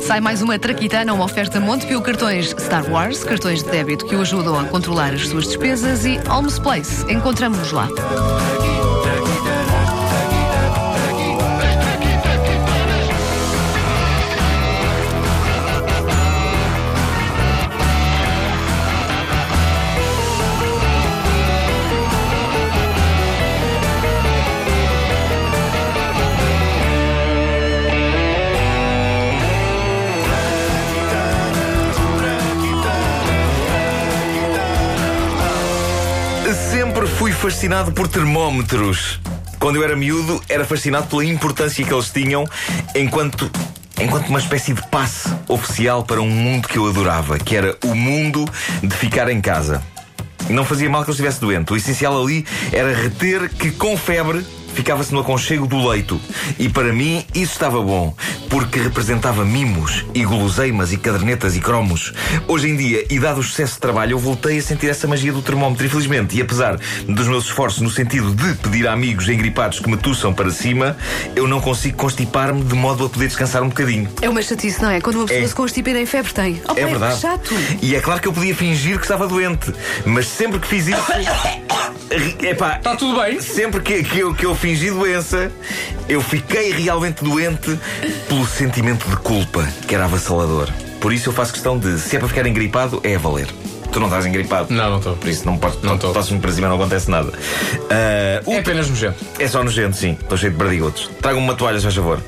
Sai mais uma traquitana, uma oferta Montepio cartões Star Wars, cartões de débito que o ajudam a controlar as suas despesas e Holmes Place. Encontramos-nos lá. Fascinado por termómetros. Quando eu era miúdo, era fascinado pela importância que eles tinham enquanto. Enquanto uma espécie de passe oficial para um mundo que eu adorava, que era o mundo de ficar em casa. Não fazia mal que eu estivesse doente. O essencial ali era reter que com febre ficava-se no aconchego do leito. E para mim isso estava bom, porque representava mimos e guloseimas e cadernetas e cromos. Hoje em dia, e dado o excesso de trabalho, eu voltei a sentir essa magia do termómetro. Infelizmente, e apesar dos meus esforços no sentido de pedir a amigos engripados que me tuçam para cima, eu não consigo constipar-me de modo a poder descansar um bocadinho. É uma chatice, não é? Quando uma pessoa É. se constipa e nem febre tem. Oh, É verdade. Que chato. E é claro que eu podia fingir que estava doente, mas sempre que fiz isso. Epá, Está tudo bem? Sempre que, que, eu, que eu fingi doença, eu fiquei realmente doente pelo sentimento de culpa, que era avassalador. Por isso eu faço questão de, se é para ficar engripado, é a valer. Tu não estás engripado. Não, não estou. Por isso não posso, Não estou. Passo-me para cima, não acontece nada. O É apenas nojento. é só nojento, sim. Estou cheio de bardigotos. Tragam-me uma toalha, já favor.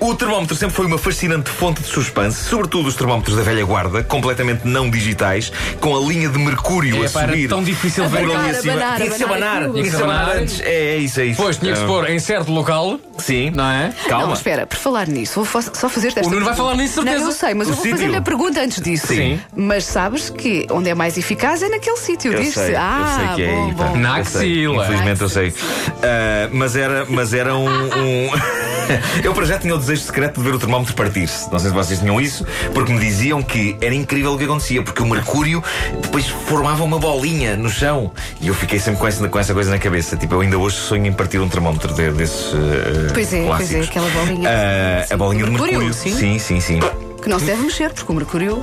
O termómetro sempre foi uma fascinante fonte de suspense, sobretudo os termómetros da velha guarda, completamente não digitais, com a linha de mercúrio a É, pá, era subir. tão difícil ver ali Abanar, acima. abanar, Tinha que se abanar. Tinha que se abanar antes. É, é isso, é isso. Pois, tinha que se Ah, pôr em certo local. Sim. Não é? Calma. Não, espera, por falar nisso, vou só fazer esta O Nuno vai falar nisso, certeza. Não, eu sei, mas O eu vou fazer-lhe a pergunta antes disso. Sim. Mas sabes que onde é mais eficaz é naquele sítio, Eu diz-se. sei, ah, eu sei que é bom, aí, pá. bom. Na axila. Infelizmente eu sei. Ah, mas era, mas era um. um- eu para já tinha o desejo secreto de ver o termómetro partir-se. Não sei se vocês tinham isso, porque me diziam que era incrível o que acontecia, porque o mercúrio depois formava uma bolinha no chão. E eu fiquei sempre com essa, com essa coisa na cabeça. Tipo, eu ainda hoje sonho em partir um termómetro de- desses. ah, Pois é, pois é, clássicos. aquela bolinha. Sim. a bolinha de Mercúrio, mercúrio. sim. sim, sim. sim. Que não se deve mexer, porque o mercúrio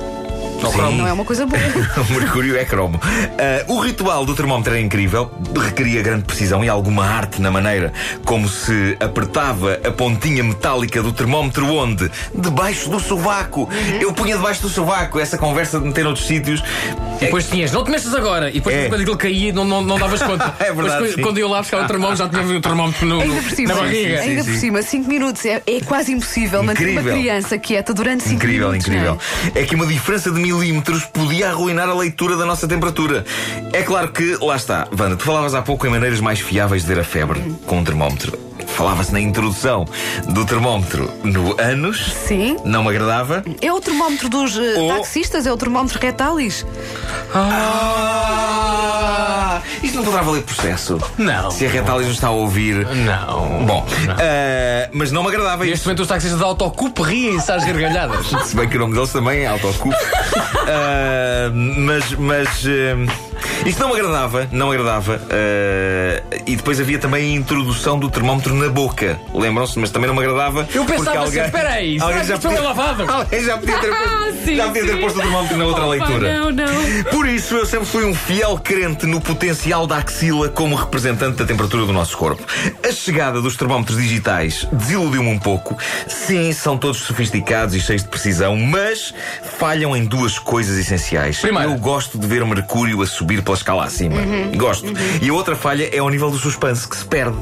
Sim. não é uma coisa boa. o mercúrio é cromo. Ah, o ritual do termómetro era incrível, requeria grande precisão e alguma arte na maneira como se apertava a pontinha metálica do termómetro onde? Debaixo do sovaco. Eu punha debaixo do sovaco essa conversa de meter noutros sítios. E depois tinhas, não te mexas agora. E depois, É. quando aquilo caía, não, não, não davas conta. É verdade, Depois, sim. quando eu lá buscar o termómetro, já tinha o termómetro no, Ainda por cima, na barriga. ainda sim, por sim. cima, 5 minutos é, é quase impossível manter uma Incrível. criança quieta durante 5 Incrível, minutos. incrível. não é? É que uma diferença de milímetros podia arruinar a leitura da nossa temperatura. É claro que, lá está, Wanda, tu falavas há pouco em maneiras mais fiáveis de ver a febre com um termómetro. Falava-se na introdução do termómetro no ânus. Sim. Não me agradava. É o termómetro dos eh, Ou- taxistas, é o termómetro retalis. Ah! Poderá valer processo. Não. Se a Retalis nos está a ouvir. Não. Bom, Não. ah, mas não me agradava Neste isto. momento os taxistas da autocupe riem-se às gargalhadas. Se bem que o nome deles também é autocupo. Ah, mas. mas ah, isto não me agradava, não me agradava. Ah, e depois havia também a introdução do termómetro na boca. Lembram-se? Mas também não me agradava. Eu pensava porque assim, alguém, espera aí, que isto foi lavado? Alguém já podia ter posto, Ah, sim, já podia ter posto o termómetro na outra leitura. Não, não. Por isso, eu sempre fui um fiel crente no potencial da axila como representante da temperatura do nosso corpo. A chegada dos termómetros digitais desiludiu-me um pouco. Sim, são todos sofisticados e cheios de precisão, mas falham em duas coisas essenciais. Primeira. Eu gosto de ver o mercúrio a subir pela escala acima. Gosto. E a outra falha é ao nível do suspense, que se perde.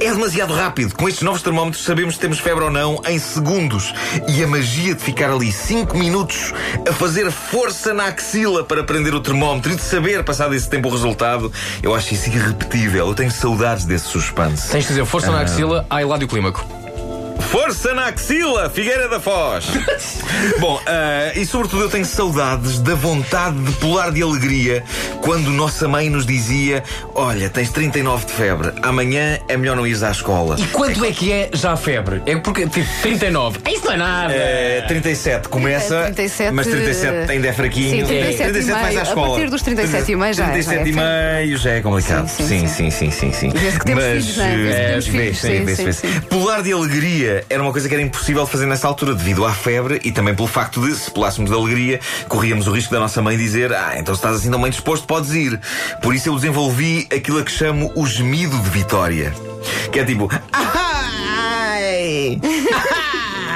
É demasiado rápido. Com estes novos termómetros sabemos se temos febre ou não em segundos. E a magia de ficar ali 5 minutos a fazer força na axila para prender o termómetro e de saber, passado esse tempo, o resultado, eu acho isso irrepetível. Eu tenho saudades desse suspense. Tens de dizer força na axila, há Hiládio Clímaco. Força na axila, Figueira da Foz. Bom, ah, e sobretudo eu tenho saudades da vontade de pular de alegria quando nossa mãe nos dizia: Olha, tens 39 de febre, amanhã é melhor não ires à escola. E quanto é que é já a febre? É porque, tipo, 39. Isso não é nada. É, 37 começa, É, 37, mas 37 ainda é fraquinho. Sim, 37 e vais à meio. A escola. partir dos 37 e meio já é- 37 e já é meio já é complicado. Sim, Sim, sim, sim, sim, sim. sim, temos Mas, filhos, não é? Que eh, temos filhos. Sim, sim, sim. Pular de alegria alegria era uma coisa que era impossível fazer nessa altura, devido à febre e também pelo facto de, se pulássemos de alegria, corríamos o risco da nossa mãe dizer: Ah, então se estás assim tão bem disposto, podes ir. Por isso eu desenvolvi aquilo a que chamo o gemido de vitória. Que é tipo. Ai!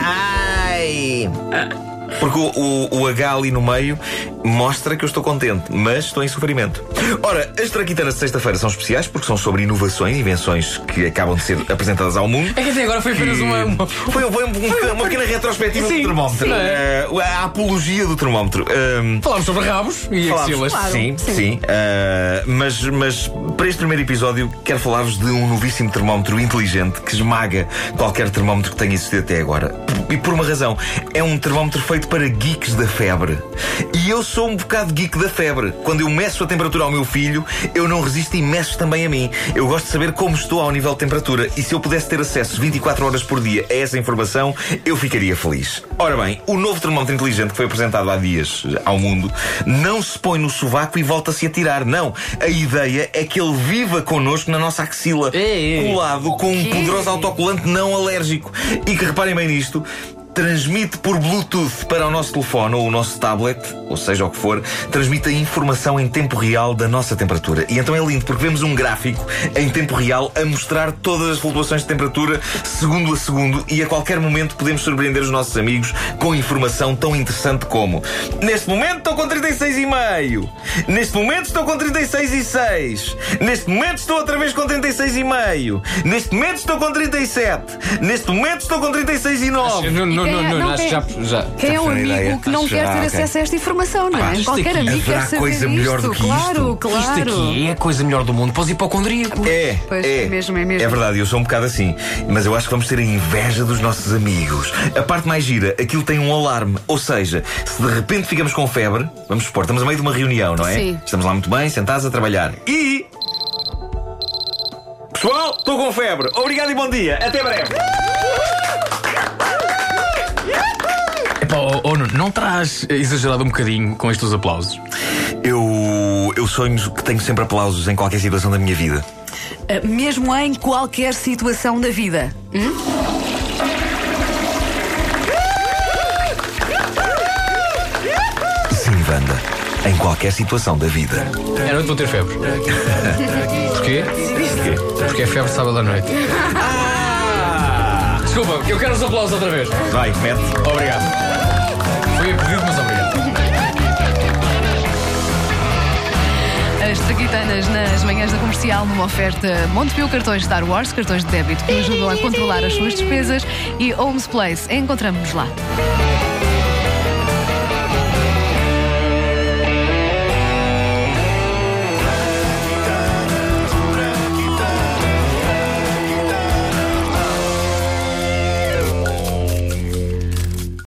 Ai! Porque o, o, o H ali no meio mostra que eu estou contente, mas estou em sofrimento. Ora, as traquitanas de sexta-feira são especiais porque são sobre inovações, invenções que acabam de ser apresentadas ao mundo. É que até agora foi apenas uma. uma... Foi, foi um- um- uma pequena retrospectiva Sim, do termómetro. sim. Eh, a apologia do termómetro. Ehm, Falámos sobre rabos e Falámos- axilas. Sim, sim. Uh, mas, mas para este primeiro episódio quero falar-vos de um novíssimo termómetro inteligente que esmaga qualquer termómetro que tenha existido até agora. E por uma razão. É um termómetro feito para geeks da febre. E eu sou um bocado geek da febre. Quando eu meço a temperatura ao meu filho, eu não resisto e meço também a mim. Eu gosto de saber como estou ao nível de temperatura. E se eu pudesse ter acesso 24 horas por dia a essa informação, eu ficaria feliz. Ora bem, o novo termómetro inteligente que foi apresentado há dias ao mundo não se põe no sovaco e volta-se a tirar. Não. A ideia é que ele viva connosco na nossa axila, Ei, ei. colado com um poderoso autocolante não alérgico. E que reparem bem nisto. Transmite por Bluetooth para o nosso telefone ou o nosso tablet, ou seja o que for, transmite a informação em tempo real da nossa temperatura. E então é lindo porque vemos um gráfico em tempo real a mostrar todas as flutuações de temperatura segundo a segundo e a qualquer momento podemos surpreender os nossos amigos com informação tão interessante como Neste momento estou com 36,5 Neste momento estou com 36,6 Neste momento estou outra vez com 36,5 Neste momento estou com 37 Neste momento estou com 36,9 Não, não, quem não, é- não, não, acho que quem- já. já. Quem é o amigo ideia. que não Acho quer já, ter ok. acesso a esta informação, não é? isto Qualquer aqui- amigo quer haverá saber coisa melhor isto. do que claro, isto? claro. Isto aqui é a coisa melhor do mundo para os hipocondríacos. É, Pois, é, é mesmo, é mesmo. É verdade, eu sou um bocado assim. Mas eu acho que vamos ter a inveja dos nossos amigos. A parte mais gira, aquilo tem um alarme. Ou seja, se de repente ficamos com febre, vamos supor, estamos a meio de uma reunião, não é? Sim. Estamos lá muito bem, sentados a trabalhar. E. Pessoal, estou com febre. Obrigado e bom dia. Até breve. Não terás exagerado um bocadinho com estes aplausos? Eu. Eu sonho que tenho sempre aplausos em qualquer situação da minha vida. Uh, Mesmo em qualquer situação da vida. Hum? Sim, Wanda. Em qualquer situação da vida. É noite vou ter febre. Porquê? Porquê? Porque é febre sábado à noite. Desculpa, eu quero os aplausos outra vez. Vai, mete. Obrigado. Foi a mas obrigado. As traquitanas nas manhãs da comercial numa oferta Montepio cartões Star Wars, cartões de débito que ajudam a controlar as suas despesas e Homes Place. Encontramos-nos lá.